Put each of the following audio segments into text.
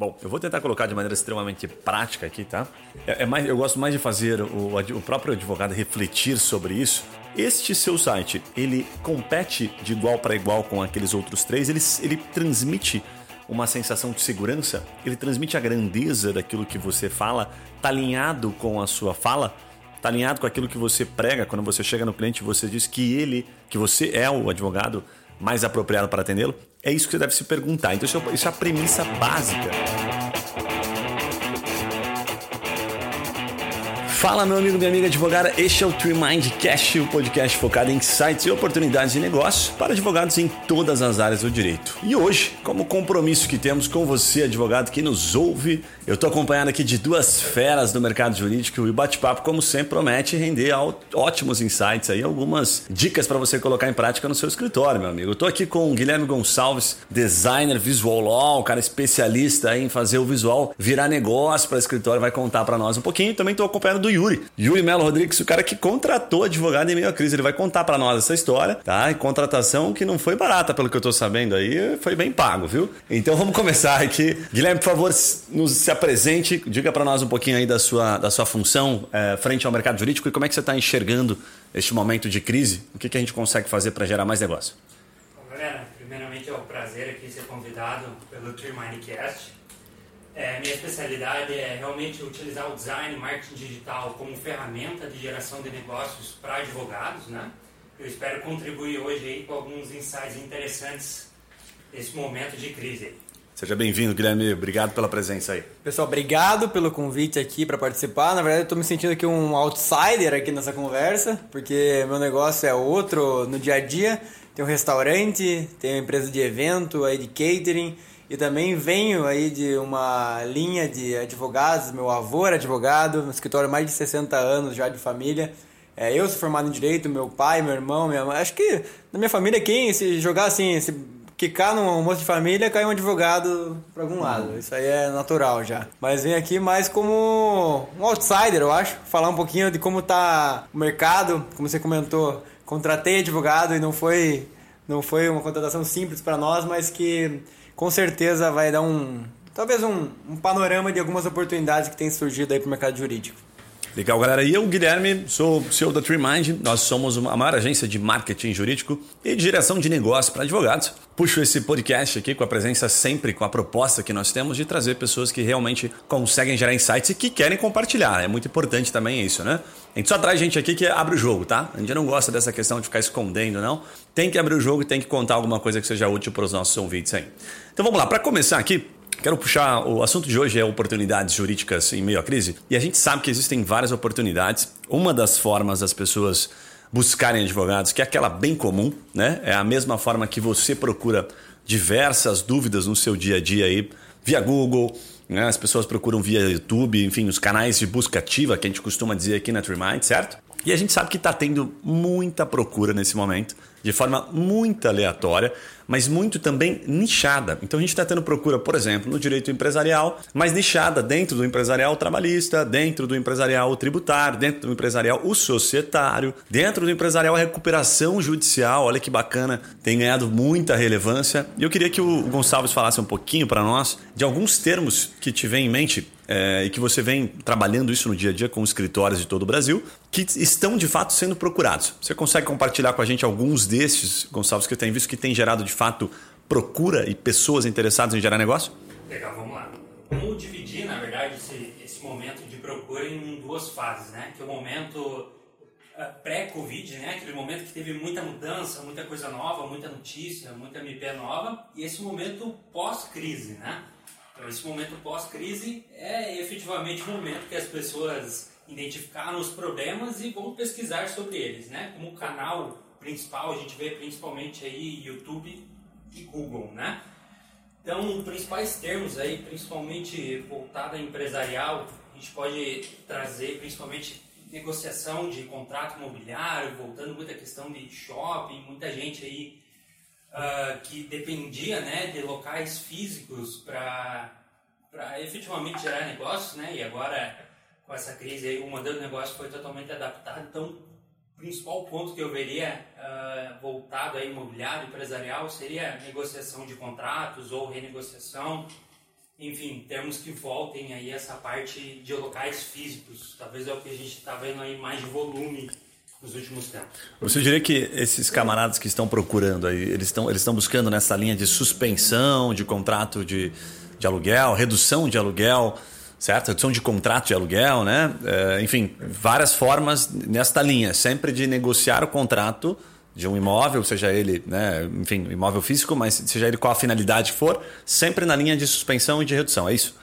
Bom, eu vou tentar colocar de maneira extremamente prática aqui, tá? É, é mais, eu gosto mais de fazer o, o próprio advogado refletir sobre isso. Este seu site, ele compete de igual para igual com aqueles outros três? Ele, ele transmite uma sensação de segurança? Ele transmite a grandeza daquilo que você fala? Está alinhado com a sua fala? Está alinhado com aquilo que você prega quando você chega no cliente você diz que ele, que você é o advogado mais apropriado para atendê-lo? É isso que você deve se perguntar. Então, isso é, é a premissa básica. Fala, meu amigo, minha amiga advogada. Este é o Tree Mind Cash, o podcast focado em insights e oportunidades de negócio para advogados em todas as áreas do direito. E hoje, como compromisso que temos com você, advogado que nos ouve, eu estou acompanhado aqui de duas feras do mercado jurídico e o bate-papo, como sempre, promete render ótimos insights aí, algumas dicas para você colocar em prática no seu escritório, meu amigo. Estou aqui com o Guilherme Gonçalves, designer visual law, um cara especialista em fazer o visual virar negócio para escritório, vai contar para nós um pouquinho. Também estou acompanhado do Yuri. Yuri Melo Rodrigues, o cara que contratou advogado em meio à crise. Ele vai contar para nós essa história, tá? E contratação que não foi barata, pelo que eu tô sabendo aí, foi bem pago, viu? Então vamos começar aqui. Guilherme, por favor, nos se apresente, diga para nós um pouquinho aí da sua, da sua função é, frente ao mercado jurídico e como é que você está enxergando este momento de crise. O que, que a gente consegue fazer para gerar mais negócio? Bom, galera, primeiramente é um prazer aqui ser convidado pelo Tree Mindcast. É, minha especialidade é realmente utilizar o design, marketing digital como ferramenta de geração de negócios para advogados, né? Eu espero contribuir hoje aí com alguns insights interessantes nesse momento de crise. Seja bem-vindo, Guilherme. Obrigado pela presença aí. Pessoal, obrigado pelo convite aqui para participar. Na verdade, eu estou me sentindo aqui um outsider aqui nessa conversa, porque meu negócio é outro no dia a dia. Tem um restaurante, tem uma empresa de evento, aí de catering e também venho aí de uma linha de advogados, meu avô era advogado, no escritório mais de 60 anos já de família. É, eu sou formado em Direito, meu pai, meu irmão, minha mãe. Acho que na minha família, quem se jogar assim, se quicar num almoço de família, cai um advogado para algum lado. Isso aí é natural já. Mas vem aqui mais como um outsider, eu acho. Falar um pouquinho de como tá o mercado, como você comentou. Contratei advogado e não foi, não foi uma contratação simples para nós, mas que com certeza vai dar um talvez um, um panorama de algumas oportunidades que têm surgido aí para o mercado jurídico. Legal, galera. E eu, Guilherme, sou CEO da TreeMind. Nós somos uma maior agência de marketing jurídico e de direção de negócio para advogados. Puxo esse podcast aqui com a presença sempre, com a proposta que nós temos de trazer pessoas que realmente conseguem gerar insights e que querem compartilhar. É muito importante também isso, né? A gente só traz gente aqui que abre o jogo, tá? A gente não gosta dessa questão de ficar escondendo, não. Tem que abrir o jogo e tem que contar alguma coisa que seja útil para os nossos ouvintes aí. Então vamos lá, para começar aqui, Quero puxar o assunto de hoje é oportunidades jurídicas em meio à crise. E a gente sabe que existem várias oportunidades. Uma das formas das pessoas buscarem advogados, que é aquela bem comum, né? É a mesma forma que você procura diversas dúvidas no seu dia a dia aí via Google, né? As pessoas procuram via YouTube, enfim, os canais de busca ativa que a gente costuma dizer aqui na TreeMind, certo? E a gente sabe que está tendo muita procura nesse momento, de forma muito aleatória, mas muito também nichada. Então a gente está tendo procura, por exemplo, no direito empresarial, mas nichada dentro do empresarial trabalhista, dentro do empresarial tributário, dentro do empresarial o societário, dentro do empresarial a recuperação judicial. Olha que bacana, tem ganhado muita relevância. E eu queria que o Gonçalves falasse um pouquinho para nós de alguns termos que te vem em mente é, e que você vem trabalhando isso no dia a dia com escritórios de todo o Brasil, que estão de fato sendo procurados. Você consegue compartilhar com a gente alguns desses, Gonçalves, que tem visto que tem gerado de fato procura e pessoas interessadas em gerar negócio? Legal, vamos lá. Vamos dividir, na verdade, esse, esse momento de procura em duas fases, né? Que é o momento eh, pré-Covid, né? Aquele momento que teve muita mudança, muita coisa nova, muita notícia, muita MP nova, e esse momento pós-crise, né? Então, esse momento pós-crise é efetivamente o momento que as pessoas identificaram os problemas e vão pesquisar sobre eles, né? Como canal principal, a gente vê principalmente aí YouTube e Google, né? Então, principais termos aí, principalmente voltada a empresarial, a gente pode trazer principalmente negociação de contrato imobiliário, voltando muita questão de shopping, muita gente aí uh, que dependia né, de locais físicos para efetivamente gerar negócios, né? E agora, com essa crise aí, o modelo de negócio foi totalmente adaptado. Então, principal ponto que eu veria uh, voltado a imobiliário empresarial seria negociação de contratos ou renegociação. enfim, termos que voltem aí essa parte de locais físicos. Talvez é o que a gente está vendo aí mais de volume nos últimos tempos. Você diria que esses camaradas que estão procurando aí, eles estão, eles estão buscando nessa linha de suspensão de contrato de, de aluguel, redução de aluguel, certo? Redução de contrato de aluguel, né? É, enfim, várias formas nesta linha, sempre de negociar o contrato de um imóvel, seja ele, né, enfim, imóvel físico, mas seja ele qual a finalidade for, sempre na linha de suspensão e de redução, é isso?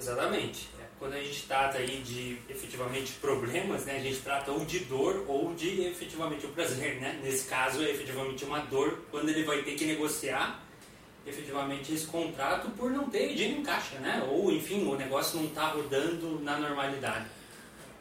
Exatamente. É, quando a gente trata aí de efetivamente problemas, né, a gente trata ou de dor ou de efetivamente o prazer, né? Nesse caso é efetivamente uma dor quando ele vai ter que negociar efetivamente esse contrato por não ter dinheiro em caixa, né? Ou enfim, o negócio não está rodando na normalidade.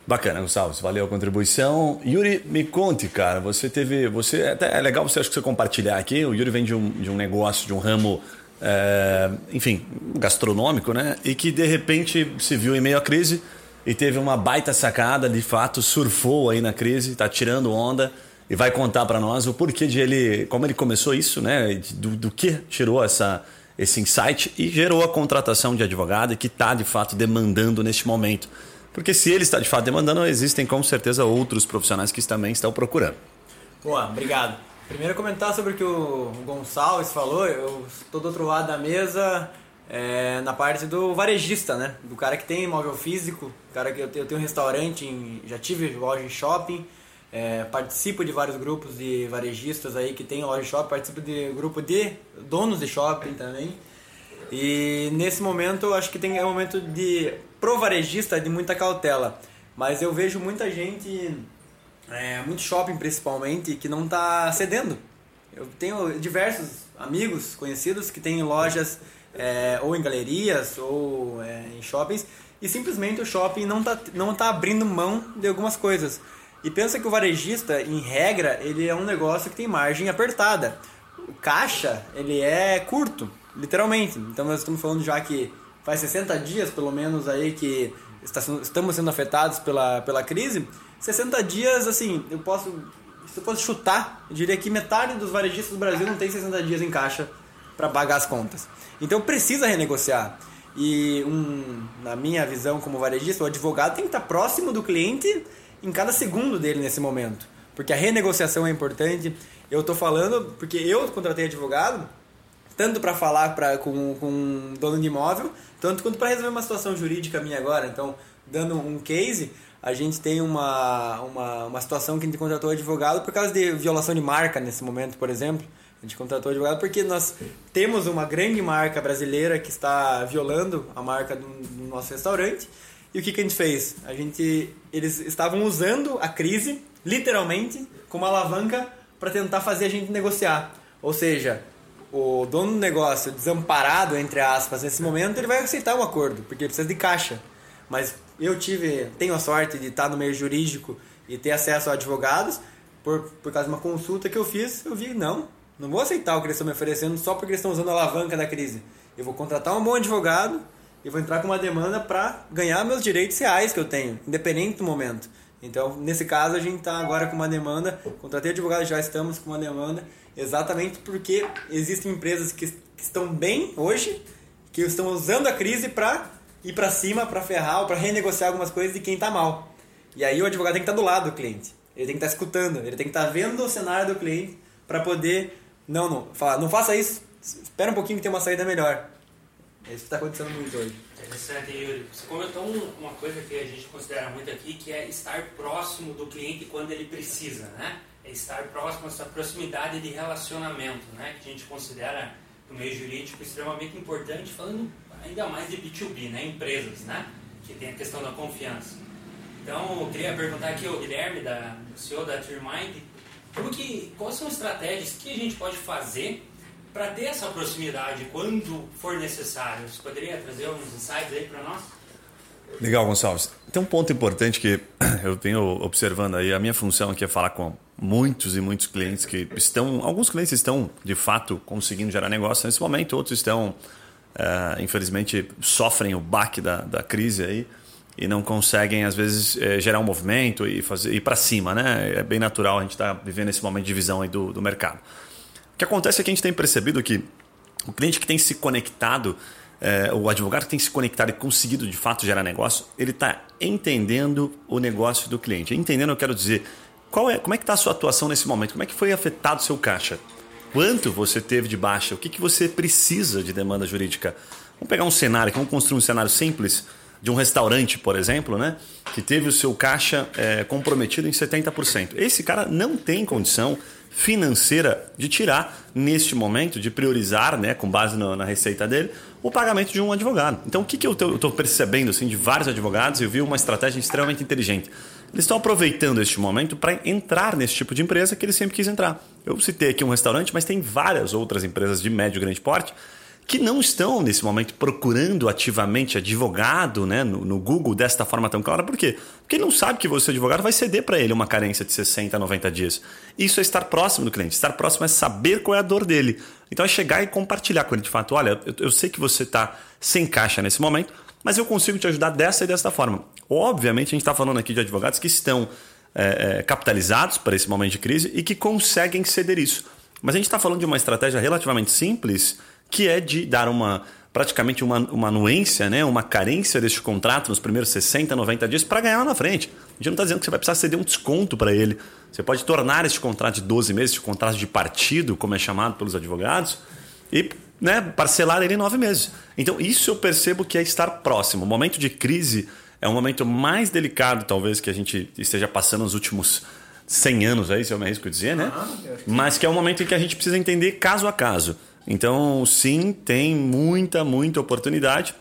Bacana, Gustavo, valeu a contribuição. Yuri, me conte, cara, você teve. Você, até é legal você acho que você compartilhar aqui. O Yuri vem de um, de um negócio, de um ramo, é, enfim, gastronômico, né? E que de repente se viu em meio à crise e teve uma baita sacada, de fato, surfou aí na crise, tá tirando onda e vai contar para nós o porquê de ele, como ele começou isso, né? Do, do que tirou essa, esse insight e gerou a contratação de advogado que está de fato demandando neste momento. Porque se ele está de fato demandando, existem com certeza outros profissionais que também estão procurando. Boa, obrigado. Primeiro comentar sobre o que o Gonçalves falou, eu estou do outro lado da mesa é, na parte do varejista, né? Do cara que tem imóvel físico, cara que eu tenho, eu tenho um restaurante, em, já tive loja em shopping, é, participo de vários grupos de varejistas aí que tem loja shopping, participo de grupo de donos de shopping também. E nesse momento acho que tem é um momento de pro varejista de muita cautela, mas eu vejo muita gente, é, muito shopping principalmente, que não está cedendo. Eu tenho diversos amigos conhecidos que têm lojas é, ou em galerias ou é, em shoppings e simplesmente o shopping não está não tá abrindo mão de algumas coisas. E pensa que o varejista, em regra, ele é um negócio que tem margem apertada. O caixa, ele é curto, literalmente. Então nós estamos falando já que faz 60 dias, pelo menos, aí que está, estamos sendo afetados pela, pela crise. 60 dias, assim, eu posso, se eu fosse chutar, eu diria que metade dos varejistas do Brasil não tem 60 dias em caixa para pagar as contas. Então precisa renegociar. E um, na minha visão como varejista, o advogado tem que estar próximo do cliente em cada segundo dele nesse momento. Porque a renegociação é importante. Eu estou falando porque eu contratei advogado tanto para falar pra, com, com dono de imóvel, tanto quanto para resolver uma situação jurídica minha agora. Então, dando um case, a gente tem uma, uma, uma situação que a gente contratou advogado por causa de violação de marca nesse momento, por exemplo. A gente contratou advogado porque nós temos uma grande marca brasileira que está violando a marca do, do nosso restaurante. E o que, que a gente fez? A gente, eles estavam usando a crise, literalmente, como alavanca para tentar fazer a gente negociar. Ou seja, o dono do negócio desamparado, entre aspas, nesse momento, ele vai aceitar o acordo, porque precisa de caixa. Mas eu tive, tenho a sorte de estar no meio jurídico e ter acesso a advogados, por, por causa de uma consulta que eu fiz, eu vi, não, não vou aceitar o que eles estão me oferecendo só porque eles estão usando a alavanca da crise. Eu vou contratar um bom advogado e vou entrar com uma demanda para ganhar meus direitos reais que eu tenho, independente do momento. Então, nesse caso, a gente está agora com uma demanda, contratei advogado, já estamos com uma demanda Exatamente porque existem empresas que, que estão bem hoje, que estão usando a crise para ir para cima, para ferrar para renegociar algumas coisas de quem está mal. E aí o advogado tem que estar tá do lado do cliente. Ele tem que estar tá escutando, ele tem que estar tá vendo o cenário do cliente para poder não, não, falar, não faça isso, espera um pouquinho que tem uma saída melhor. É isso que está acontecendo muito hoje. Interessante, Yuri. Você comentou uma coisa que a gente considera muito aqui, que é estar próximo do cliente quando ele precisa, né? é estar próximo, essa proximidade de relacionamento, né? que a gente considera no meio jurídico extremamente importante, falando ainda mais de B2B, né? empresas, né? que tem a questão da confiança. Então, eu queria perguntar aqui ao Guilherme, da, CEO da TreeMind, como que, quais são as estratégias que a gente pode fazer para ter essa proximidade quando for necessário? Você poderia trazer uns insights aí para nós? Legal, Gonçalves. Tem um ponto importante que eu venho observando aí. A minha função aqui é falar com muitos e muitos clientes que estão. Alguns clientes estão, de fato, conseguindo gerar negócio nesse momento, outros estão, é, infelizmente, sofrem o baque da, da crise aí e não conseguem, às vezes, é, gerar um movimento e fazer ir para cima. Né? É bem natural a gente estar tá vivendo esse momento de visão aí do, do mercado. O que acontece é que a gente tem percebido que o cliente que tem se conectado é, o advogado que tem se conectado e conseguido de fato gerar negócio, ele está entendendo o negócio do cliente. Entendendo, eu quero dizer, qual é, como é que está a sua atuação nesse momento? Como é que foi afetado o seu caixa? Quanto você teve de baixa? O que, que você precisa de demanda jurídica? Vamos pegar um cenário, vamos construir um cenário simples de um restaurante, por exemplo, né, que teve o seu caixa é, comprometido em 70%. Esse cara não tem condição financeira de tirar, neste momento, de priorizar, né, com base no, na receita dele, o pagamento de um advogado. Então, o que, que eu estou percebendo assim, de vários advogados? Eu vi uma estratégia extremamente inteligente. Eles estão aproveitando este momento para entrar nesse tipo de empresa que ele sempre quis entrar. Eu citei aqui um restaurante, mas tem várias outras empresas de médio e grande porte que não estão nesse momento procurando ativamente advogado né, no, no, Google desta forma tão clara. Por quê? Porque não sabe que você, advogado, vai ceder para ele uma carência de 60, 90 dias. Isso é estar próximo do cliente. Estar próximo é saber qual é a dor dele. Então é chegar e compartilhar com ele de fato: olha, eu, eu sei que você está sem caixa nesse momento, mas eu consigo te ajudar dessa e dessa forma. Obviamente, a gente está falando aqui de advogados que estão é, é, capitalizados para esse momento de crise e que conseguem ceder isso. Mas a gente está falando de uma estratégia relativamente simples que é de dar uma praticamente uma, uma anuência, né, uma carência deste contrato nos primeiros 60, 90 dias para ganhar lá na frente. A gente não está dizendo que você vai precisar ceder um desconto para ele. Você pode tornar este contrato de 12 meses, este contrato de partido, como é chamado pelos advogados, e né, parcelar ele em 9 meses. Então, isso eu percebo que é estar próximo. O momento de crise é um momento mais delicado, talvez, que a gente esteja passando nos últimos 100 anos, aí, se eu me arrisco dizer, né? Mas que é um momento em que a gente precisa entender caso a caso. Então, sim, tem muita, muita oportunidade.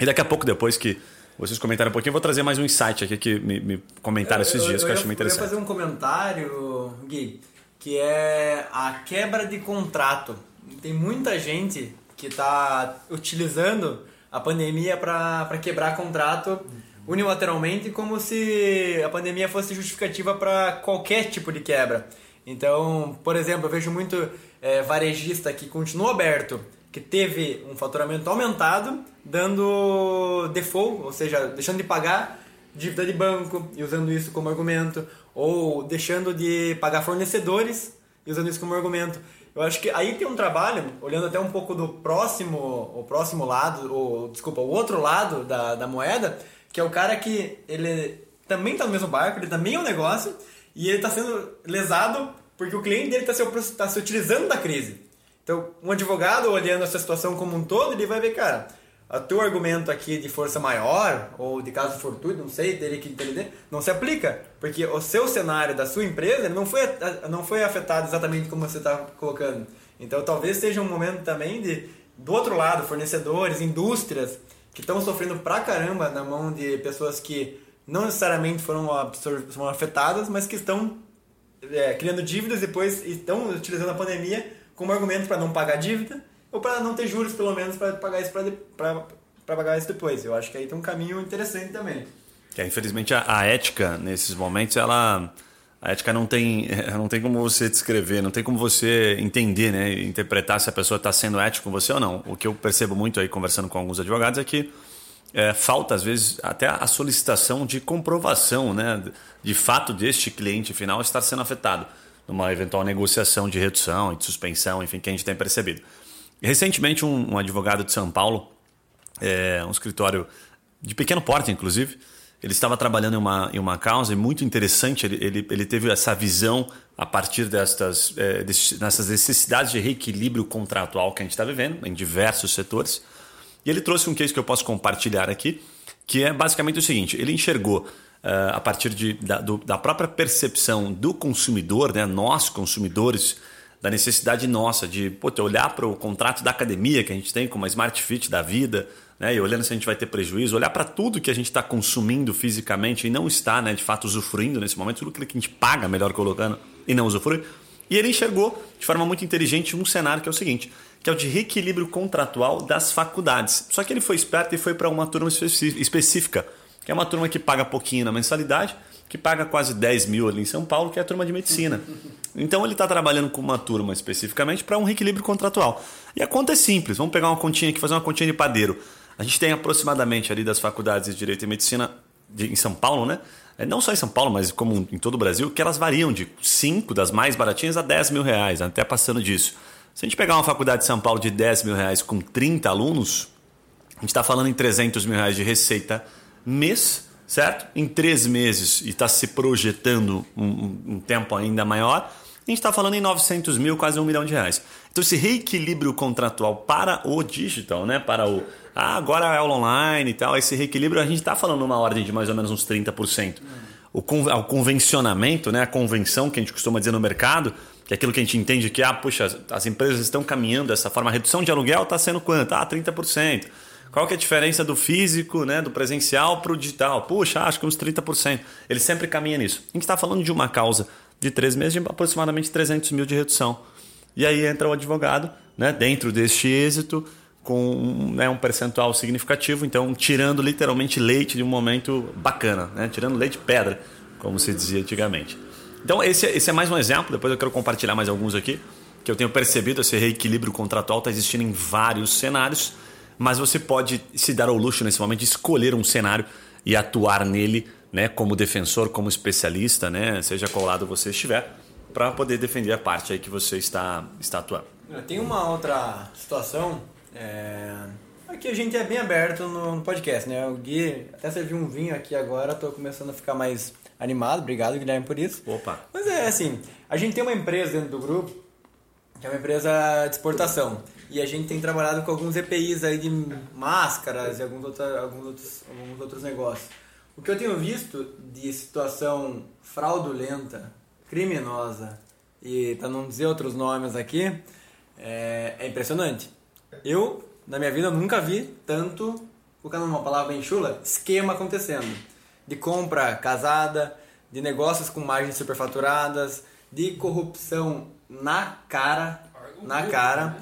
E daqui a pouco, depois que vocês comentaram um pouquinho, eu vou trazer mais um insight aqui que me, me comentaram esses dias, eu, eu, que eu achei muito interessante. Eu fazer um comentário, Gui, que é a quebra de contrato. Tem muita gente que está utilizando a pandemia para quebrar contrato unilateralmente, como se a pandemia fosse justificativa para qualquer tipo de quebra. Então, por exemplo, eu vejo muito é, varejista que continua aberto, que teve um faturamento aumentado, dando default, ou seja, deixando de pagar dívida de banco e usando isso como argumento, ou deixando de pagar fornecedores e usando isso como argumento. Eu acho que aí tem um trabalho, olhando até um pouco do próximo, o próximo lado, ou desculpa, o outro lado da, da moeda, que é o cara que ele também está no mesmo barco, ele também é um negócio, e ele está sendo lesado porque o cliente dele está se, tá se utilizando da crise. Então, um advogado olhando essa situação como um todo, ele vai ver, cara, o teu argumento aqui de força maior ou de caso fortuito, não sei, dele que entender, não se aplica, porque o seu cenário da sua empresa não foi, não foi afetado exatamente como você está colocando. Então, talvez seja um momento também de, do outro lado, fornecedores, indústrias que estão sofrendo pra caramba na mão de pessoas que não necessariamente foram, foram afetadas, mas que estão é, criando dívidas, depois estão utilizando a pandemia como argumento para não pagar dívida ou para não ter juros, pelo menos, para pagar isso para pagar isso depois. Eu acho que aí tem um caminho interessante também. É, infelizmente a, a, ética nesses momentos ela a ética não tem não tem como você descrever, não tem como você entender, né, interpretar se a pessoa está sendo ética com você ou não. O que eu percebo muito aí conversando com alguns advogados é que é, falta, às vezes, até a solicitação de comprovação né, de fato deste cliente final estar sendo afetado numa eventual negociação de redução, de suspensão, enfim, que a gente tem percebido. Recentemente, um, um advogado de São Paulo, é, um escritório de pequeno porte, inclusive, ele estava trabalhando em uma, em uma causa muito interessante. Ele, ele, ele teve essa visão a partir destas, é, dessas necessidades de reequilíbrio contratual que a gente está vivendo em diversos setores. E ele trouxe um case que eu posso compartilhar aqui, que é basicamente o seguinte: ele enxergou. Uh, a partir de, da, do, da, própria percepção do consumidor, né, nós consumidores, da necessidade nossa de pô, olhar para o contrato da academia que a gente tem com uma Smart Fit da vida, né, e olhando se a gente vai ter prejuízo, olhar para tudo que a gente está consumindo fisicamente e não está né, de fato usufruindo nesse momento, tudo que a gente paga, melhor colocando, e não usufrui. E ele enxergou de forma muito inteligente um cenário que é o seguinte: que é o de reequilíbrio contratual das faculdades. Só que ele foi esperto e foi para uma turma específica, que é uma turma que paga pouquinho na mensalidade, que paga quase 10 mil ali em São Paulo, que é a turma de medicina. Então ele está trabalhando com uma turma especificamente para um reequilíbrio contratual. E a conta é simples, vamos pegar uma continha aqui, fazer uma continha de padeiro. A gente tem aproximadamente ali das faculdades de Direito e Medicina de, em São Paulo, né? É, não só em São Paulo, mas como em todo o Brasil, que elas variam de 5 das mais baratinhas a 10 mil reais, até passando disso. Se a gente pegar uma faculdade de São Paulo de 10 mil reais com 30 alunos, A gente está falando em 300 mil reais de receita mês, certo? Em três meses e está se projetando um, um, tempo ainda maior, a gente está falando em 900 mil, quase um milhão de reais. Então esse reequilíbrio contratual para o digital, né? para o ah, agora é online e tal, esse reequilíbrio a gente está falando numa ordem de mais ou menos uns 30%. O, o convencionamento, né? a convenção que a gente costuma dizer no mercado, que é aquilo que a gente entende que, ah, puxa, as empresas estão caminhando dessa forma, a redução de aluguel está sendo quanto? Ah, 30%. Qual que é a diferença do físico, né, do presencial para o digital? Puxa, acho que uns 30%. Ele sempre caminha nisso. A gente está falando de uma causa de três meses de aproximadamente 300 mil de redução. E aí entra o advogado, né, dentro deste êxito, com né, um percentual significativo, então tirando literalmente leite de um momento bacana, né, tirando leite pedra, como se dizia antigamente. Então, esse, esse é mais um exemplo, depois eu quero compartilhar mais alguns aqui, que eu tenho percebido esse reequilíbrio contratual está existindo em vários cenários, mas você pode se dar ao luxo nesse momento de escolher um cenário e atuar nele né, como defensor, como especialista, né, seja qual lado você estiver, para poder defender a parte aí que você está, está atuando. Tem uma outra situação, é... aqui a gente é bem aberto no podcast, né? O Gui até serviu um vinho aqui agora, estou começando a ficar mais animado. Obrigado, Guilherme, por isso. Opa. Mas é assim, a gente tem uma empresa dentro do grupo, que é uma empresa de exportação. E a gente tem trabalhado com alguns EPIs aí de máscaras e alguns, outros alguns, outros, alguns outros negócios. O que eu tenho visto de situação fraudulenta, criminosa e para não dizer outros nomes aqui, é, é, impressionante. Eu, na minha vida, nunca vi tanto, colocando uma palavra bem chula, esquema acontecendo de compra casada, de negócios com margens superfaturadas, de corrupção na cara, na cara,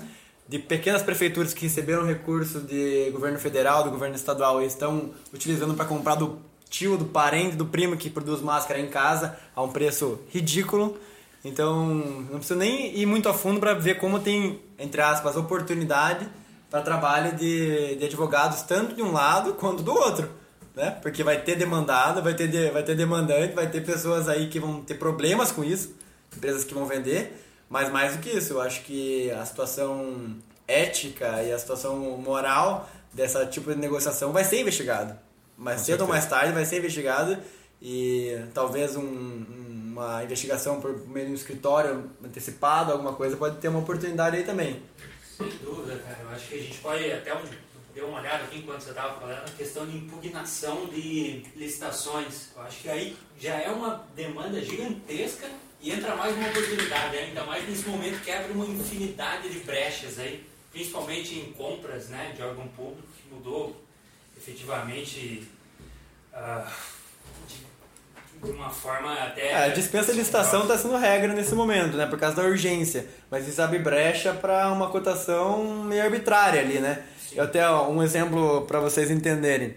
de pequenas prefeituras que receberam recurso de governo federal, do governo estadual e estão utilizando para comprar do tio, do parente, do primo que produz máscara em casa a um preço ridículo. Então, não preciso nem ir muito a fundo para ver como tem, entre aspas, oportunidade para trabalho de, de advogados, tanto de um lado quanto do outro né? Porque vai ter demandado, vai ter, vai ter demandante, vai ter pessoas aí que vão ter problemas com isso, empresas que vão vender, mas mais do que isso, eu acho que a situação ética e a situação moral dessa tipo de negociação vai ser investigado. Mais cedo ou mais tarde vai ser investigado e talvez um, uma investigação por meio de um escritório antecipado, alguma coisa, pode ter uma oportunidade aí também. Sem dúvida, cara. Eu acho que a gente pode até um deu uma olhada aqui enquanto você estava falando, a questão de impugnação de licitações. Eu acho que aí já é uma demanda gigantesca e entra mais uma oportunidade, né? ainda mais nesse momento que abre uma infinidade de brechas aí, principalmente em compras né, de órgão público, que mudou efetivamente uh, de, uma forma até. É, a dispensa de licitação está sendo regra nesse momento, né? Por causa da urgência. Mas isso abre brecha para uma cotação meio arbitrária ali, né? Eu até um exemplo para vocês entenderem.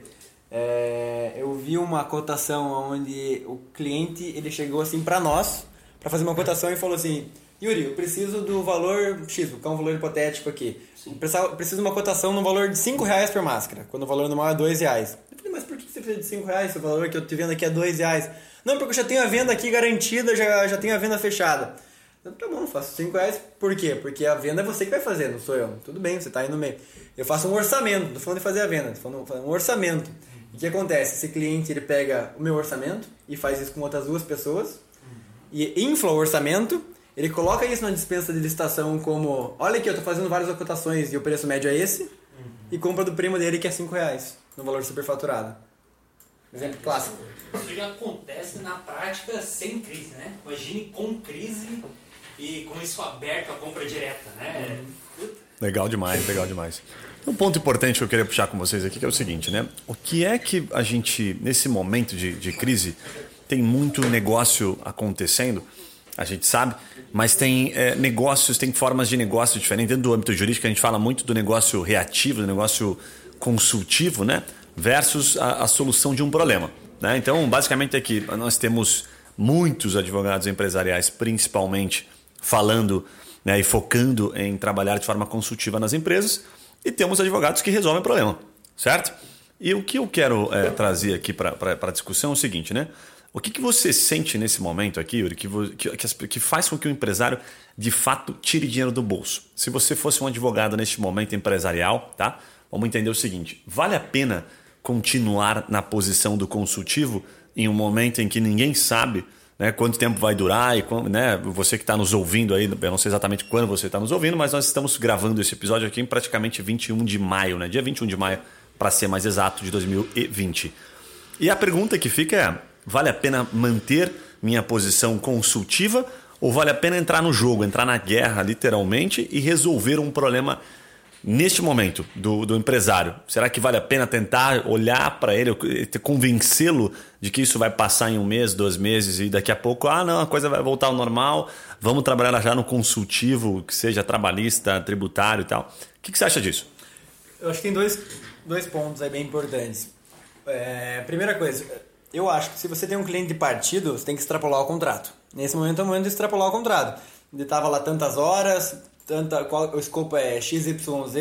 É, eu vi uma cotação onde o cliente ele chegou assim para nós para fazer uma cotação e falou assim Yuri, eu preciso do valor X, que é um valor hipotético aqui. Eu preciso de uma cotação no valor de 5 reais por máscara, quando o valor normal é 2 reais. Eu falei, mas por que você precisa de 5 reais? O valor que eu estou vendo aqui é 2 reais. Não, porque eu já tenho a venda aqui garantida, já, já tenho a venda fechada. Então, tá bom, faço 5 reais. Por quê? Porque a venda é você que vai fazer, não sou eu. Tudo bem, você está aí no meio. Eu faço um orçamento, não falando de fazer a venda, estou falando um orçamento. E o que acontece? Esse cliente ele pega o meu orçamento e faz isso com outras duas pessoas e infla o orçamento, ele coloca isso na dispensa de licitação como olha aqui, eu estou fazendo várias cotações e o preço médio é esse, e compra do primo dele que é 5 reais, no valor superfaturado. Exemplo clássico. Isso já acontece na prática sem crise, né? Imagine com crise e com isso aberto a compra direta, né? Uhum. Legal demais, legal demais. Um ponto importante que eu queria puxar com vocês aqui que é o seguinte, né? O que é que a gente, nesse momento de, de crise, tem muito negócio acontecendo, a gente sabe, mas tem é, negócios, tem formas de negócio diferentes. Dentro do âmbito jurídico, a gente fala muito do negócio reativo, do negócio consultivo, né? Versus a, a solução de um problema. Né? Então, basicamente, aqui nós temos muitos advogados empresariais, principalmente, falando né, e focando em trabalhar de forma consultiva nas empresas, e temos advogados que resolvem o problema, certo? E o que eu quero é, trazer aqui para a discussão é o seguinte, né? O que, que você sente nesse momento aqui, Yuri, que, que, que faz com que o empresário de fato tire dinheiro do bolso? Se você fosse um advogado neste momento empresarial, tá? vamos entender o seguinte: vale a pena continuar na posição do consultivo em um momento em que ninguém sabe né, quanto tempo vai durar e né, você que está nos ouvindo aí, eu não sei exatamente quando você está nos ouvindo, mas nós estamos gravando esse episódio aqui em praticamente 21 de maio, né, dia 21 de maio, para ser mais exato, de 2020. E a pergunta que fica é: vale a pena manter minha posição consultiva ou vale a pena entrar no jogo, entrar na guerra literalmente e resolver um problema neste momento do, do empresário? Será que vale a pena tentar olhar para ele, convencê-lo de que isso vai passar em um mês, dois meses e daqui a pouco, ah, não, a coisa vai voltar ao normal, vamos trabalhar já no consultivo, que seja trabalhista, tributário e tal. O que, que você acha disso? Eu acho que tem dois, dois pontos aí bem importantes. É, primeira coisa, eu acho que se você tem um cliente de partido, você tem que extrapolar o contrato. Nesse momento é o momento de extrapolar o contrato. Ele estava lá tantas horas, tanta, qual, o escopo é XYZ,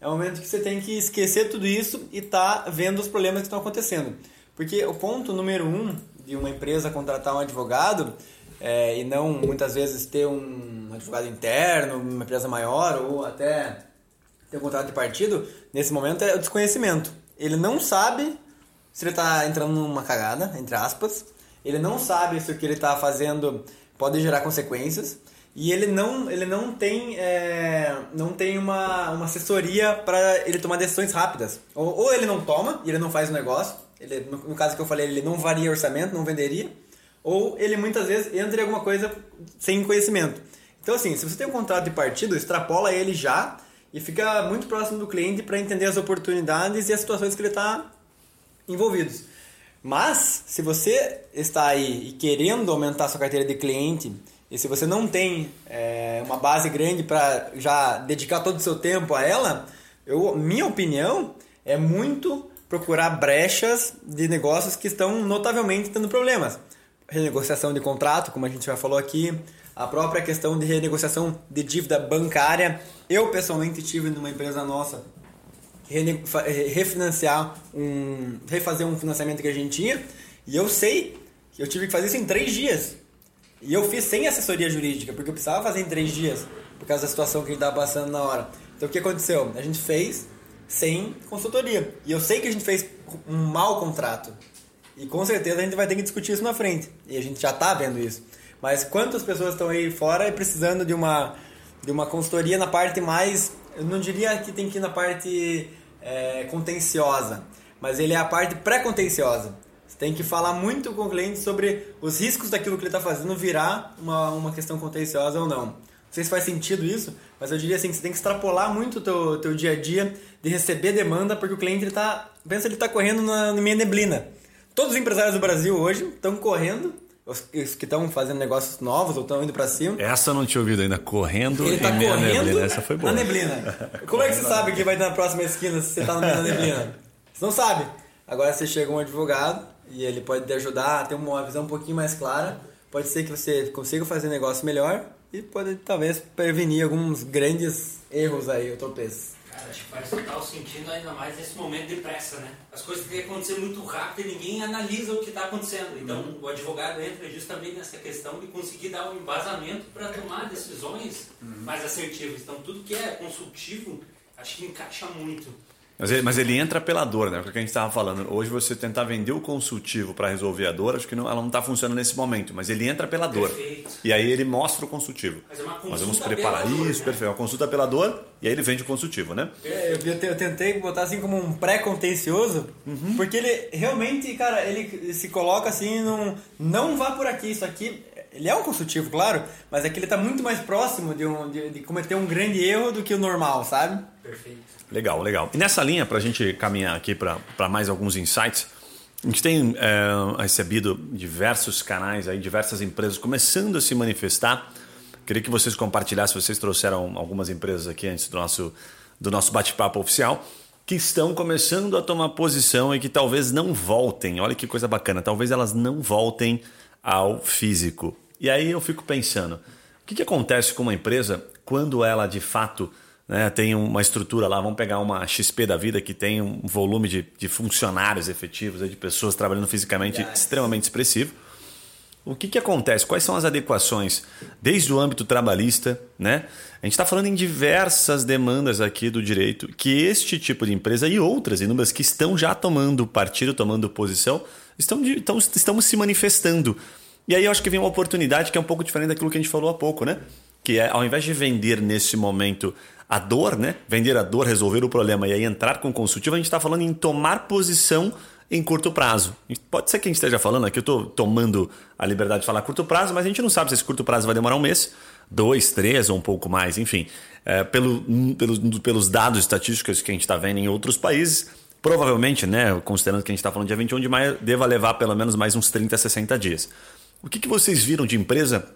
é o momento que você tem que esquecer tudo isso e tá vendo os problemas que estão acontecendo. Porque o ponto número um de uma empresa contratar um advogado é, e não muitas vezes ter um advogado interno, uma empresa maior ou até ter um contrato de partido, nesse momento é o desconhecimento. Ele não sabe se ele está entrando numa cagada, entre aspas, ele não sabe se o que ele está fazendo pode gerar consequências e ele não, ele não tem, é, não tem uma, uma assessoria para ele tomar decisões rápidas. Ou, ou, ele não toma e ele não faz o negócio, ele, no, no, caso que eu falei, ele não varia orçamento, não venderia, ou ele muitas vezes entra em alguma coisa sem conhecimento. Então, assim, se você tem um contrato de partido, extrapola ele já e fica muito próximo do cliente para entender as oportunidades e as situações que ele está envolvido. Mas, se você está aí querendo aumentar sua carteira de cliente e se você não tem é, uma base grande para já dedicar todo o seu tempo a ela, eu, minha opinião é muito procurar brechas de negócios que estão notavelmente tendo problemas. Renegociação de contrato, como a gente já falou aqui, a própria questão de renegociação de dívida bancária. Eu pessoalmente tive numa empresa nossa refinanciar um, refazer um financiamento que a gente tinha e eu sei que eu tive que fazer isso em três dias. E eu fiz sem assessoria jurídica, porque eu precisava fazer em três dias, por causa da situação que a gente estava passando na hora. Então o que aconteceu? A gente fez sem consultoria. E eu sei que a gente fez um mau contrato. E com certeza a gente vai ter que discutir isso na frente. E a gente já está vendo isso. Mas quantas pessoas estão aí fora e precisando de uma, de uma consultoria na parte mais. Eu não diria que tem que ir na parte é, contenciosa, mas ele é a parte pré-contenciosa tem que falar muito com o cliente sobre os riscos daquilo que ele está fazendo virar uma, uma questão contenciosa ou não. Não sei se faz sentido isso, mas eu diria assim que você tem que extrapolar muito o teu, teu dia a dia de receber demanda, porque o cliente ele tá, pensa ele está correndo na, na minha neblina. Todos os empresários do Brasil hoje estão correndo os que estão fazendo negócios novos ou estão indo para cima. Essa eu não tinha ouvido ainda, correndo Ele tá correndo neblina. Essa foi boa. na neblina. Como é que você sabe que vai na próxima esquina se você está no meio da neblina? Você não sabe. Agora você chega um advogado, e ele pode te ajudar a ter uma visão um pouquinho mais clara. Pode ser que você consiga fazer negócio melhor e pode talvez prevenir alguns grandes erros aí, ou tropeços. Cara, acho que faz total sentido ainda mais nesse momento de pressa, né? As coisas têm que acontecer muito rápido e ninguém analisa o que está acontecendo. Então uhum. o advogado entra justamente nessa questão de conseguir dar um embasamento para tomar decisões uhum. mais assertivas. Então tudo que é consultivo acho que encaixa muito. Mas ele, mas ele entra pela dor, né? O que a gente estava falando. Hoje você tentar vender o consultivo para resolver a dor, acho que não, ela não está funcionando nesse momento, mas ele entra pela dor. Perfeito. E aí ele mostra o consultivo. Mas é uma Nós vamos preparar dor, isso, né? perfeito. Uma consulta pela dor e aí ele vende o consultivo, né? É, eu, eu, tentei botar assim como um pré-contencioso, uhum. porque ele realmente, cara, ele se coloca assim num. Não vá por aqui, isso aqui ele é um consultivo, claro, mas é que ele está muito mais próximo de, um, de, de, cometer um grande erro do que o normal, sabe? Perfeito. Legal, legal. E nessa linha, para a gente caminhar aqui para mais alguns insights, a gente tem é, recebido diversos canais, aí, diversas empresas começando a se manifestar. Queria que vocês compartilhassem, vocês trouxeram algumas empresas aqui antes do nosso, do nosso bate-papo oficial, que estão começando a tomar posição e que talvez não voltem. Olha que coisa bacana, talvez elas não voltem ao físico. E aí eu fico pensando, o que, que acontece com uma empresa quando ela de fato né, tem uma estrutura lá, vamos pegar uma XP da vida que tem um volume de, de funcionários efetivos, de pessoas trabalhando fisicamente yes. extremamente expressivo. O que, que acontece? Quais são as adequações desde o âmbito trabalhista, né? A gente está falando em diversas demandas aqui do direito que este tipo de empresa e outras inúmeras que estão já tomando partido, tomando posição, estão, de, estão, estão se manifestando. E aí eu acho que vem uma oportunidade que é um pouco diferente daquilo que a gente falou há pouco, né? Que é ao invés de vender nesse momento a dor, né? Vender a dor, resolver o problema e aí entrar com consultivo, a gente está falando em tomar posição em curto prazo. Pode ser que a gente esteja falando aqui, eu estou tomando a liberdade de falar curto prazo, mas a gente não sabe se esse curto prazo vai demorar um mês, dois, três ou um pouco mais, enfim. É, pelo, pelo, pelos dados estatísticos que a gente está vendo em outros países, provavelmente, né, considerando que a gente está falando dia 21 de maio, deva levar pelo menos mais uns 30, 60 dias. O que, que vocês viram de empresa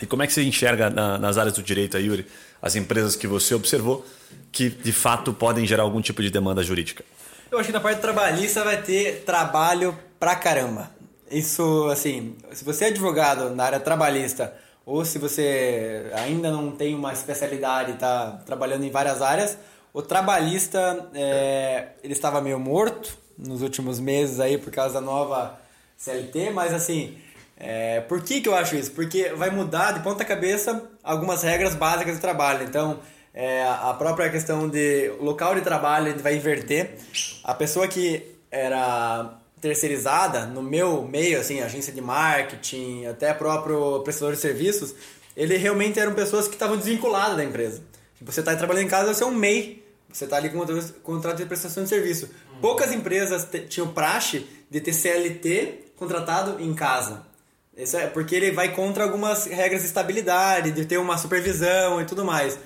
e como é que você enxerga na, nas áreas do direito, Yuri, as empresas que você observou que de fato podem gerar algum tipo de demanda jurídica? Eu acho que na parte trabalhista vai ter trabalho pra caramba. Isso, assim, se você é advogado na área trabalhista ou se você ainda não tem uma especialidade e está trabalhando em várias áreas, o trabalhista é, ele estava meio morto nos últimos meses aí por causa da nova CLT, mas assim, é, por que, que eu acho isso? Porque vai mudar de ponta cabeça algumas regras básicas do trabalho. Então, é, a própria questão de local de trabalho a gente vai inverter. A pessoa que era terceirizada no meu meio, assim, agência de marketing, até próprio prestador de serviços, ele realmente eram pessoas que estavam desvinculadas da empresa. Você está trabalhando em casa, você é um MEI, você está ali com contrato de prestação de serviço. Poucas empresas tinham praxe de ter CLT contratado em casa. Isso é porque ele vai contra algumas regras de estabilidade, de ter uma supervisão e tudo mais.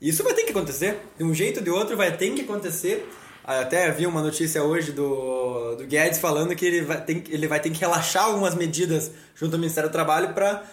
Isso vai ter que acontecer. De um jeito ou de outro vai ter que acontecer. Até vi uma notícia hoje do, do Guedes falando que ele vai, ter, ele vai ter que relaxar algumas medidas junto ao Ministério do Trabalho para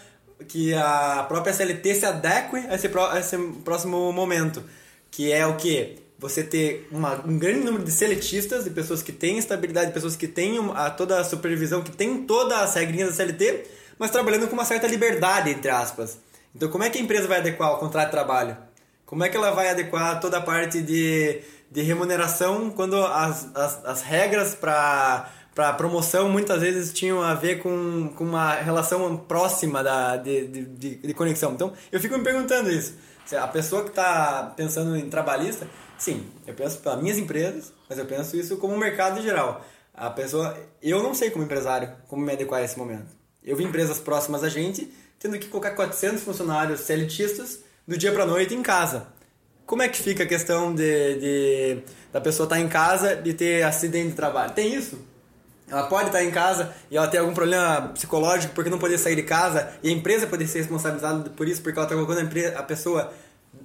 que a própria CLT se adeque a esse, a esse próximo momento. Que é o que? Você ter uma, um grande número de seletistas, de pessoas que têm estabilidade, de pessoas que têm a, toda a supervisão, que têm todas as regrinhas da CLT, mas trabalhando com uma certa liberdade, entre aspas. Então, como é que a empresa vai adequar o contrato de trabalho? Como é que ela vai adequar toda a parte de, de remuneração quando as, as, as regras para para promoção muitas vezes tinham a ver com, com uma relação próxima da, de, de, de conexão. Então, eu fico me perguntando isso. A pessoa que está pensando em trabalhista, sim, eu penso para minhas empresas, mas eu penso isso como mercado em geral. A pessoa, eu não sei como empresário como me adequar a esse momento. Eu vi empresas próximas a gente tendo que colocar 400 funcionários CLTistas do dia para noite em casa. Como é que fica a questão de, de da pessoa estar tá em casa e ter acidente de trabalho? Tem isso? Ela pode estar tá em casa e ela ter algum problema psicológico porque não poder sair de casa e a empresa poder ser responsabilizada por isso porque ela está colocando a, empresa, a pessoa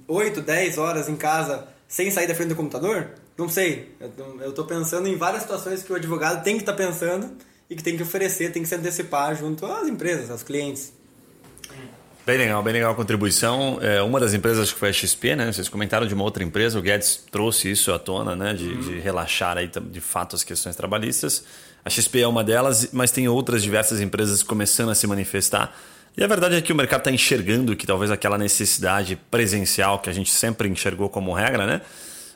8, 10 horas em casa sem sair da frente do computador? Não sei. Eu estou pensando em várias situações que o advogado tem que estar tá pensando e que tem que oferecer, tem que se antecipar junto às empresas, aos clientes. Bem legal, bem legal a contribuição. É, uma das empresas que foi a XP, né? Vocês comentaram de uma outra empresa, o Guedes trouxe isso à tona, né? De, uhum. de relaxar aí de fato as questões trabalhistas. A XP é uma delas, mas tem outras diversas empresas começando a se manifestar. E a verdade é que o mercado está enxergando que talvez aquela necessidade presencial que a gente sempre enxergou como regra, né?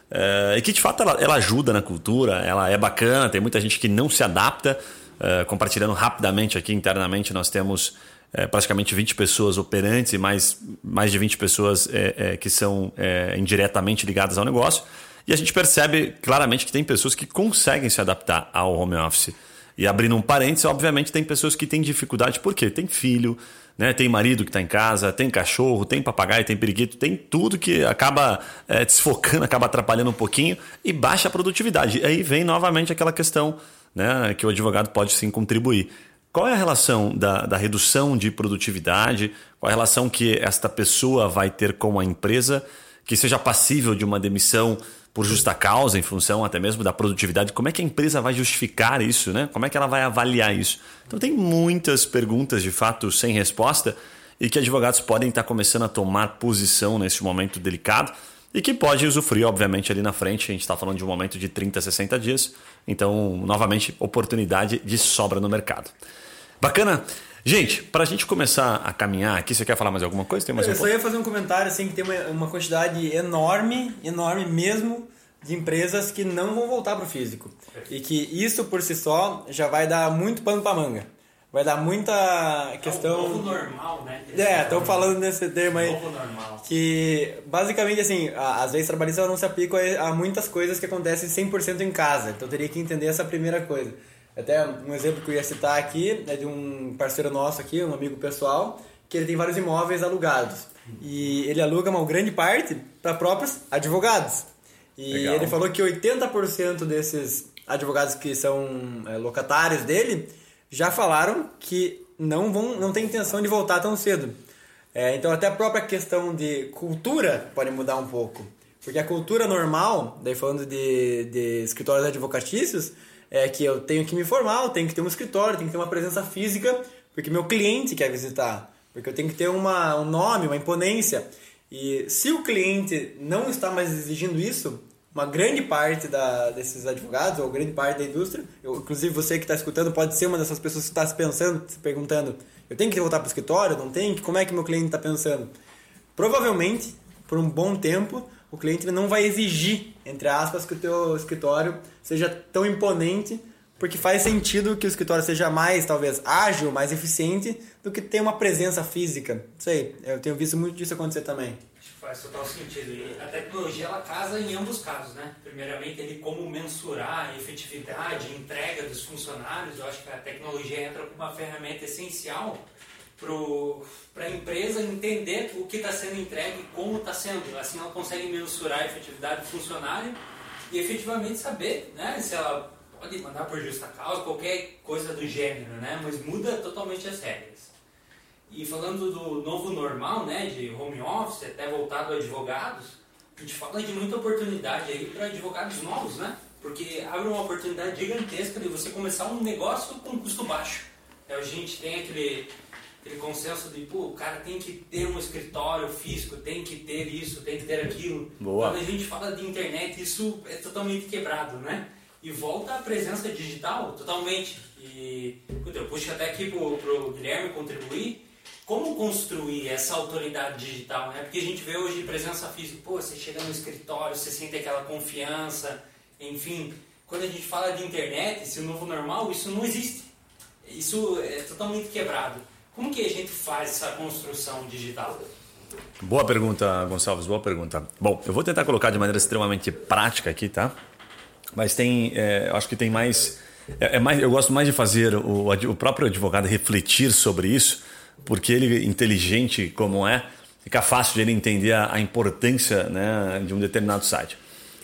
É, e que de fato ela, ela, ajuda na cultura, ela é bacana, tem muita gente que não se adapta. É, compartilhando rapidamente aqui internamente, nós temos é, praticamente 20 pessoas operantes e mais, mais de 20 pessoas é, é, que são indiretamente ligadas ao negócio. E a gente percebe claramente que tem pessoas que conseguem se adaptar ao home office. E abrindo um parênteses, obviamente tem pessoas que têm dificuldade, porque tem filho, né? tem marido que está em casa, tem cachorro, tem papagaio, tem periquito, tem tudo que acaba desfocando, acaba atrapalhando um pouquinho e baixa a produtividade. Aí vem novamente aquela questão né, que o advogado pode sim contribuir. Qual é a relação da, da redução de produtividade? Qual é a relação que esta pessoa vai ter com a empresa que seja passível de uma demissão por justa causa, em função até mesmo da produtividade? Como é que a empresa vai justificar isso? Né? Como é que ela vai avaliar isso? Então, tem muitas perguntas de fato sem resposta e que advogados podem estar começando a tomar posição nesse momento delicado e que pode usufruir, obviamente, ali na frente. A gente está falando de um momento de 30, 60 dias. Então, novamente, oportunidade de sobra no mercado. Bacana? Gente, para a gente começar a caminhar aqui, você quer falar mais alguma coisa? Tem mais eu um só ia fazer um comentário assim que tem uma, uma quantidade enorme, enorme mesmo, de empresas que não vão voltar para o físico. E que isso por si só já vai dar muito pano para manga. Vai dar muita questão. É o novo normal, né? É, estão falando nesse termo aí. Novo normal. Que basicamente assim, as leis trabalhistas não se aplicam a muitas coisas que acontecem 100% em casa. Então teria que entender essa primeira coisa. Até um exemplo que eu ia citar aqui é de um parceiro nosso aqui, um amigo pessoal, que ele tem vários imóveis alugados. E ele aluga uma grande parte para próprios advogados. E Legal. ele falou que 80% desses advogados que são é, locatários dele já falaram que não vão, não tem intenção de voltar tão cedo. É, então até a própria questão de cultura pode mudar um pouco. Porque a cultura normal, daí falando de, de escritórios advocatícios, é que eu tenho que me formar, eu tenho que ter um escritório, tenho que ter uma presença física, porque meu cliente quer visitar. Porque eu tenho que ter uma, um nome, uma imponência. E se o cliente não está mais exigindo isso, uma grande parte da, desses advogados, ou grande parte da indústria, eu, inclusive você que está escutando pode ser uma dessas pessoas que está se pensando, se perguntando, eu tenho que voltar para o escritório, não tenho? Como é que meu cliente está pensando? Provavelmente, por um bom tempo, o cliente não vai exigir, entre aspas, que o teu escritório seja tão imponente, porque faz sentido que o escritório seja mais, talvez, ágil, mais eficiente, do que ter uma presença física. Não sei, eu tenho visto muito disso acontecer também. Faz total sentido. E a tecnologia ela casa em ambos casos, né? Primeiramente, ele como mensurar a efetividade, a entrega dos funcionários. Eu acho que a tecnologia entra como uma ferramenta essencial para a empresa entender o que está sendo entregue e como está sendo. Assim, ela consegue mensurar a efetividade do funcionário e efetivamente saber né, se ela pode mandar por justa causa, qualquer coisa do gênero, né? Mas muda totalmente as regras. E falando do novo normal, né, de home office, até voltado a advogados, a gente fala de muita oportunidade aí para advogados novos, né? Porque abre uma oportunidade gigantesca de você começar um negócio com custo baixo. É, a gente tem aquele, aquele consenso de, pô, o cara tem que ter um escritório físico, tem que ter isso, tem que ter aquilo. Boa. Quando a gente fala de internet, isso é totalmente quebrado, né? E volta a presença digital totalmente. E eu puxo até aqui pro, pro Guilherme contribuir como construir essa autoridade digital, né? Porque a gente vê hoje presença física, pô, você chega no escritório, você sente aquela confiança, enfim. Quando a gente fala de internet, esse novo normal, isso não existe. Isso é totalmente quebrado. Como que a gente faz essa construção digital? Boa pergunta, Gonçalves, boa pergunta. Bom, eu vou tentar colocar de maneira extremamente prática aqui, tá? Mas tem, é, acho que tem mais, é, é, mais, eu gosto mais de fazer o, o próprio advogado refletir sobre isso, porque ele, inteligente como é, fica fácil de ele entender a, a importância né, de um determinado site.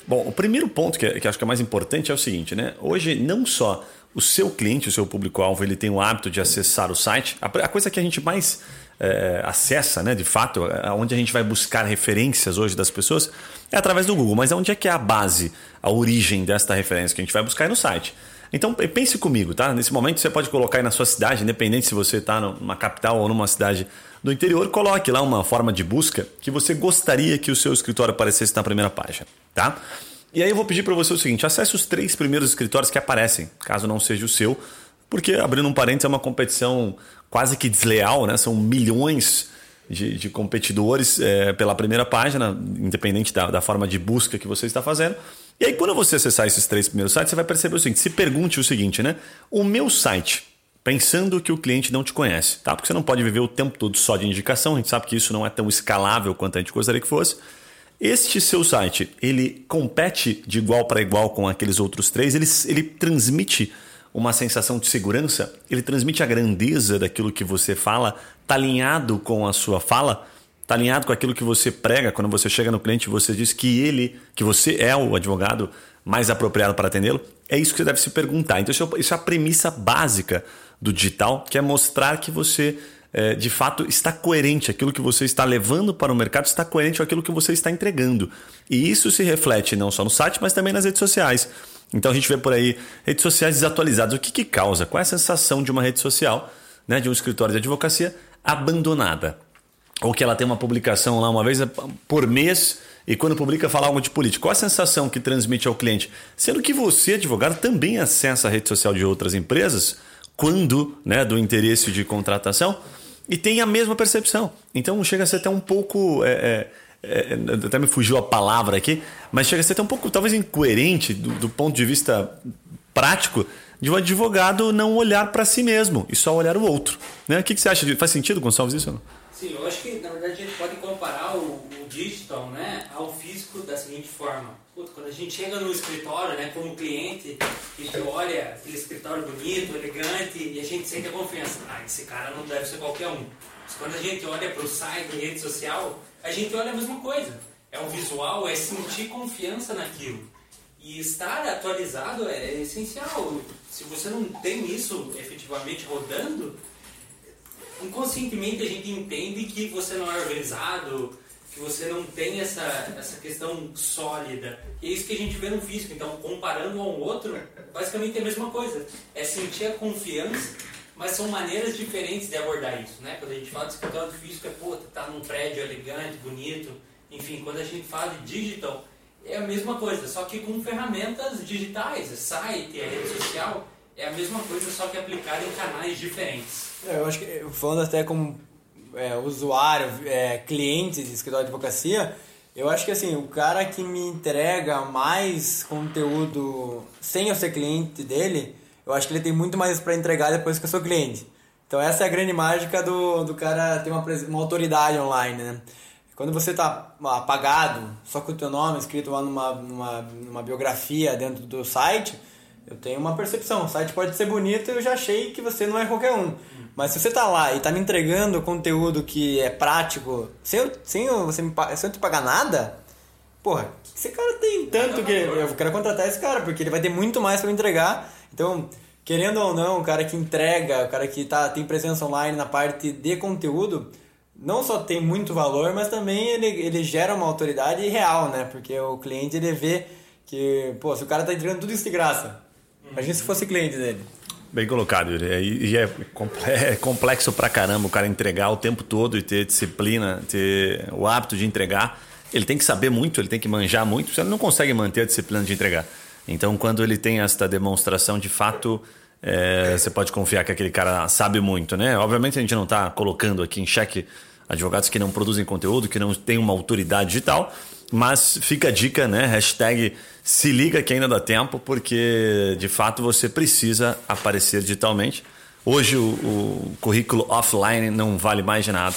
Bom, o primeiro ponto que, que acho que é mais importante é o seguinte, né? Hoje não só o seu cliente, o seu público-alvo, ele tem o hábito de acessar o site. A, a coisa que a gente mais é, acessa, né, de fato, é, onde a gente vai buscar referências hoje das pessoas, é através do Google. Mas onde é que é a base, a origem desta referência que a gente vai buscar é no site. Então pense comigo, tá? Nesse momento você pode colocar aí na sua cidade, independente se você está numa capital ou numa cidade do interior, coloque lá uma forma de busca que você gostaria que o seu escritório aparecesse na primeira página, tá? E aí eu vou pedir para você o seguinte: acesse os três primeiros escritórios que aparecem, caso não seja o seu, porque abrindo um parênteses é uma competição quase que desleal, né? São milhões de, de competidores é, pela primeira página, independente da, da forma de busca que você está fazendo. E aí, quando você acessar esses três primeiros sites, você vai perceber o seguinte: se pergunte o seguinte, né? O meu site, pensando que o cliente não te conhece, tá? Porque você não pode viver o tempo todo só de indicação, a gente sabe que isso não é tão escalável quanto a gente gostaria que fosse. Este seu site, ele compete de igual para igual com aqueles outros três, ele, ele transmite uma sensação de segurança, ele transmite a grandeza daquilo que você fala, está alinhado com a sua fala. Está alinhado com aquilo que você prega quando você chega no cliente e você diz que ele, que você é o advogado mais apropriado para atendê-lo? É isso que você deve se perguntar. Então, isso é, é a premissa básica do digital, que é mostrar que você é, de fato está coerente, aquilo que você está levando para o mercado está coerente com aquilo que você está entregando. E isso se reflete não só no site, mas também nas redes sociais. Então a gente vê por aí redes sociais desatualizadas. O que, que causa? Qual é a sensação de uma rede social, né, de um escritório de advocacia abandonada? Ou que ela tem uma publicação lá uma vez por mês e quando publica fala algo de política. Qual a sensação que transmite ao cliente? Sendo que você, advogado, também acessa a rede social de outras empresas quando, né, do interesse de contratação e tem a mesma percepção. Então chega a ser até um pouco. É, é, é, até me fugiu a palavra aqui, mas chega a ser até um pouco, talvez, incoerente do, do ponto de vista prático de um advogado não olhar para si mesmo e só olhar o outro. Né? O que, que você acha? Faz sentido, Gonçalves, isso? Não? Sim, eu acho que na verdade a gente pode comparar o, o digital né, ao físico da seguinte forma. Puta, quando a gente chega no escritório né, como cliente e olha aquele escritório bonito, elegante e a gente sente a confiança. Ah, esse cara não deve ser qualquer um. Mas quando a gente olha para o site, rede social, a gente olha a mesma coisa. É o visual, é sentir confiança naquilo. E estar atualizado é essencial. Se você não tem isso efetivamente rodando, inconscientemente a gente entende que você não é organizado, que você não tem essa, essa questão sólida. E é isso que a gente vê no físico. Então, comparando um ao outro, basicamente é a mesma coisa. É sentir a confiança, mas são maneiras diferentes de abordar isso. Né? Quando a gente fala de escritório físico, é, pô, tá num prédio elegante, bonito. Enfim, quando a gente fala de digital, é a mesma coisa, só que com ferramentas digitais, site, rede social, é a mesma coisa, só que aplicada em canais diferentes. É, eu acho que, falando até como é, usuário, é, cliente de escritório de advocacia, eu acho que assim, o cara que me entrega mais conteúdo sem eu ser cliente dele, eu acho que ele tem muito mais para entregar depois que eu sou cliente. Então essa é a grande mágica do, do cara ter uma, uma autoridade online, né? Quando você está apagado, só com o teu nome escrito lá numa, numa, numa biografia dentro do site, eu tenho uma percepção. O site pode ser bonito eu já achei que você não é qualquer um. Mas se você tá lá e tá me entregando conteúdo que é prático, sem, sem, você me, sem eu te pagar nada, porra, esse cara tem tanto que. Eu quero contratar esse cara, porque ele vai ter muito mais para entregar. Então, querendo ou não, o cara que entrega, o cara que tá, tem presença online na parte de conteúdo, não só tem muito valor, mas também ele, ele gera uma autoridade real, né? Porque o cliente ele vê que, pô, se o cara tá entregando tudo isso de graça, Imagina se fosse cliente dele. Bem colocado, Yuri. E é, é complexo pra caramba o cara entregar o tempo todo e ter disciplina, ter o hábito de entregar. Ele tem que saber muito, ele tem que manjar muito, você não consegue manter a disciplina de entregar. Então, quando ele tem esta demonstração, de fato, é, você pode confiar que aquele cara sabe muito, né? Obviamente a gente não está colocando aqui em xeque advogados que não produzem conteúdo, que não têm uma autoridade digital, mas fica a dica, né? Hashtag se liga que ainda dá tempo, porque de fato você precisa aparecer digitalmente. Hoje o, o currículo offline não vale mais de nada.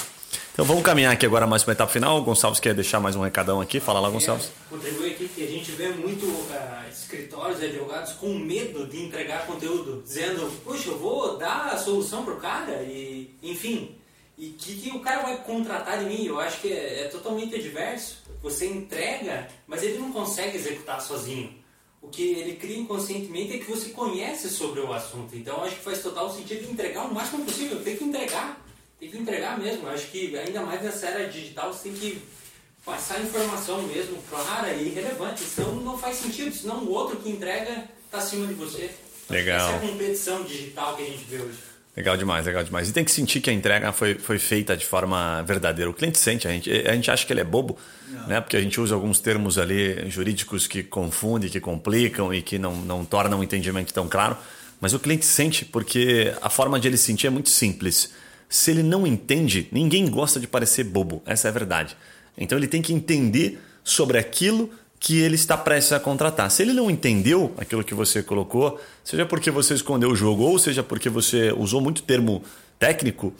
Então vamos caminhar aqui agora mais para a etapa final. O Gonçalves quer deixar mais um recadão aqui. Fala lá, Gonçalves. Contribui aqui que a gente vê muito uh, escritórios e advogados com medo de entregar conteúdo, dizendo, puxa, eu vou dar a solução para o cara e, enfim, e que, que o cara vai contratar de mim? Eu acho que é, é totalmente adverso. Você entrega, mas ele não consegue executar sozinho. O que ele cria inconscientemente é que você conhece sobre o assunto. Então acho que faz total sentido entregar o máximo possível. Tem que entregar. Tem que entregar mesmo. acho que ainda mais nessa era digital você tem que passar informação mesmo clara e relevante. Senão não faz sentido. Senão o outro que entrega está acima de você. Legal. Essa é a competição digital que a gente vê hoje. Legal demais, legal demais. E tem que sentir que a entrega foi, foi feita de forma verdadeira. O cliente sente, a gente, a gente acha que ele é bobo, né? porque a gente usa alguns termos ali jurídicos que confundem, que complicam e que não, não tornam o entendimento tão claro. Mas o cliente sente porque a forma de ele sentir é muito simples. Se ele não entende, ninguém gosta de parecer bobo, essa é a verdade. Então ele tem que entender sobre aquilo que ele está prestes a contratar. Se ele não entendeu aquilo que você colocou, seja porque você escondeu o jogo ou seja porque você usou muito termo técnico,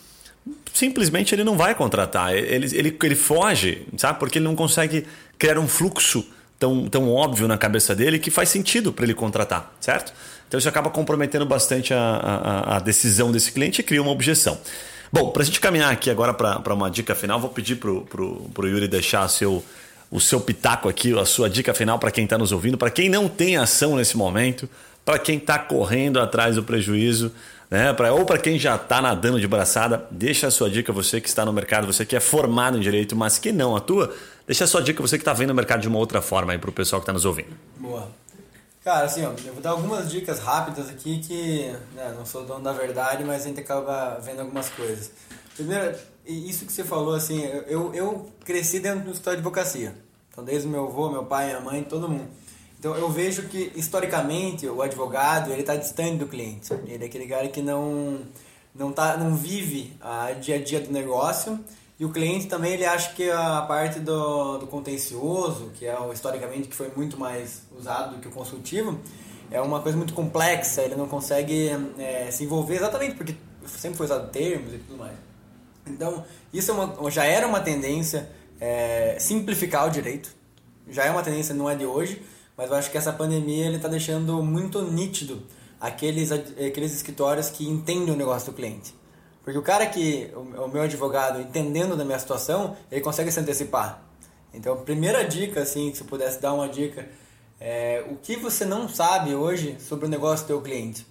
simplesmente ele não vai contratar. Ele, ele, ele foge, sabe? Porque ele não consegue criar um fluxo tão, tão óbvio na cabeça dele que faz sentido para ele contratar, certo? Então isso acaba comprometendo bastante a, a, a decisão desse cliente e cria uma objeção. Bom, para a gente caminhar aqui agora para uma dica final, vou pedir para o Yuri deixar seu o seu pitaco aqui, a sua dica final para quem está nos ouvindo, para quem não tem ação nesse momento, para quem está correndo atrás do prejuízo, né? Pra, ou para quem já está nadando de braçada, deixa a sua dica, você que está no mercado, você que é formado em direito, mas que não atua, deixa a sua dica, você que está vendo o mercado de uma outra forma aí para o pessoal que está nos ouvindo. Boa. Cara, assim, ó, eu vou dar algumas dicas rápidas aqui que né, não sou dono da verdade, mas a gente acaba vendo algumas coisas. Primeiro, isso que você falou, assim, eu, eu cresci dentro do escritório de advocacia. Então, desde meu avô, meu pai, minha mãe, todo mundo. Então, eu vejo que, historicamente, o advogado, ele está distante do cliente. Ele é aquele cara que não, não, tá, não vive a dia a dia do negócio. E o cliente também, ele acha que a parte do, do contencioso, que é historicamente, que foi muito mais usado do que o consultivo, é uma coisa muito complexa, ele não consegue é, se envolver exatamente porque sempre foi usado termos e tudo mais. Então, isso é uma, já era uma tendência é, simplificar o direito. Já é uma tendência, não é de hoje, mas eu acho que essa pandemia ele está deixando muito nítido aqueles, aqueles escritórios que entendem o negócio do cliente. Porque o cara que, o, meu advogado, entendendo da minha situação, ele consegue se antecipar. Então, primeira dica, assim, se eu pudesse dar uma dica, é o que você não sabe hoje sobre o negócio do teu cliente.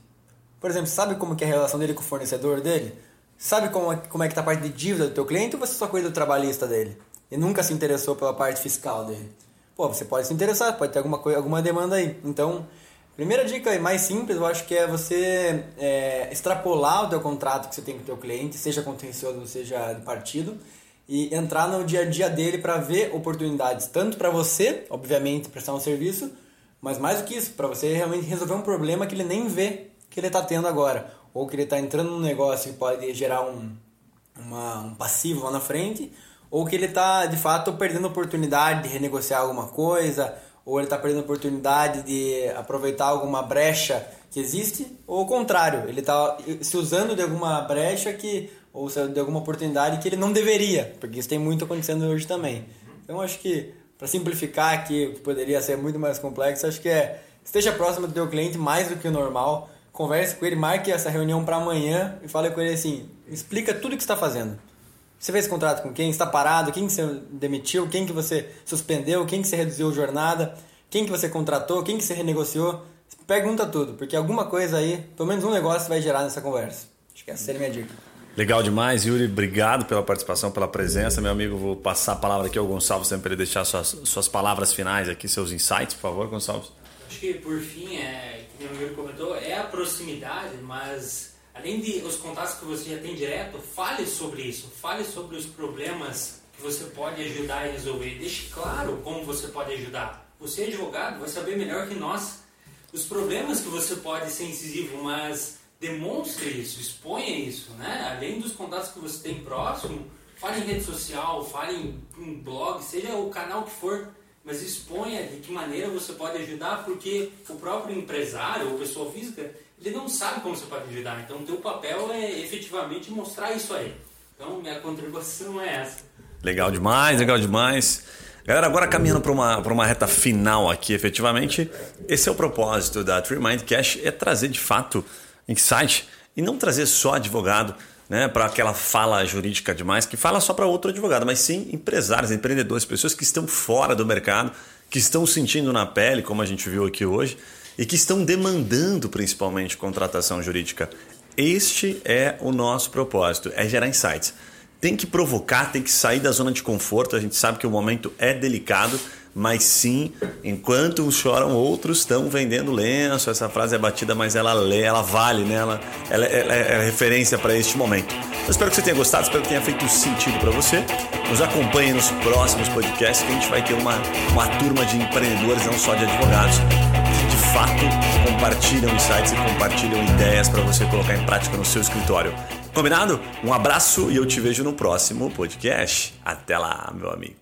Por exemplo, sabe como é a relação dele com o fornecedor dele? Sabe como, é, como é que tá a parte de dívida do teu cliente ou você só cuida do trabalhista dele? E nunca se interessou pela parte fiscal dele? Pô, você pode se interessar, pode ter alguma, coisa, alguma demanda aí. Então, primeira dica mais simples, eu acho que é você é, extrapolar o teu contrato que você tem com o teu cliente, seja contencioso, seja de partido, e entrar no dia a dia dele para ver oportunidades, tanto para você, obviamente, prestar um serviço, mas mais do que isso, para você realmente resolver um problema que ele nem vê que ele está tendo agora ou que ele está entrando num negócio que pode gerar um, uma, um passivo lá na frente, ou que ele está de fato perdendo oportunidade de renegociar alguma coisa, ou ele está perdendo oportunidade de aproveitar alguma brecha que existe, ou o contrário, ele está se usando de alguma brecha que ou de alguma oportunidade que ele não deveria, porque isso tem muito acontecendo hoje também. Então acho que para simplificar aqui, que poderia ser muito mais complexo, acho que é esteja próximo do teu cliente mais do que o normal converse com ele, marque essa reunião para amanhã e fale com ele assim, explica tudo o que está fazendo. Você fez contrato com quem? Está parado? Quem que você demitiu? Quem que você suspendeu? Quem que você reduziu a jornada? Quem que você contratou? Quem que você renegociou? Pergunta tudo, porque alguma coisa aí, pelo menos um negócio vai gerar nessa conversa. Acho que essa seria a minha dica. Legal demais, Yuri. Obrigado pela participação, pela presença. Meu amigo, vou passar a palavra aqui ao Gonçalves sempre para ele deixar suas, suas palavras finais aqui, seus insights, por favor, Gonçalves. Que por fim é que o Yuri comentou, é a proximidade, mas além de os contatos que você já tem direto, fale sobre isso, fale sobre os problemas que você pode ajudar a resolver. Deixe claro como você pode ajudar. Você, advogado, vai saber melhor que nós os problemas que você pode ser incisivo, mas demonstre isso, exponha isso, né? Além dos contatos que você tem próximo, fale em rede social, fale em, em blog, seja o canal que for mas exponha de que maneira você pode ajudar, porque o próprio empresário ou pessoa física, ele não sabe como você pode ajudar. Então, o teu papel é efetivamente mostrar isso aí. Então, minha contribuição é essa. Legal demais, legal demais. Galera, agora caminhando para uma, uma reta final aqui, efetivamente, esse é o propósito da Tree Mind Cash, é trazer de fato insight e não trazer só advogado, né, para aquela fala jurídica demais, que fala só para outro advogado, mas sim empresários, empreendedores, pessoas que estão fora do mercado, que estão sentindo na pele, como a gente viu aqui hoje, e que estão demandando principalmente contratação jurídica. Este é o nosso propósito, é gerar insights. Tem que provocar, tem que sair da zona de conforto. A gente sabe que o momento é delicado, mas sim, enquanto uns choram, outros estão vendendo lenço. Essa frase é batida, mas ela lê, ela vale, né? ela, ela, ela é referência para este momento. Eu espero que você tenha gostado, espero que tenha feito sentido para você. Nos acompanhe nos próximos podcasts, que a gente vai ter uma, uma turma de empreendedores, não só de advogados, que de fato compartilham insights e compartilham ideias para você colocar em prática no seu escritório. Combinado? Um abraço e eu te vejo no próximo podcast. Até lá, meu amigo.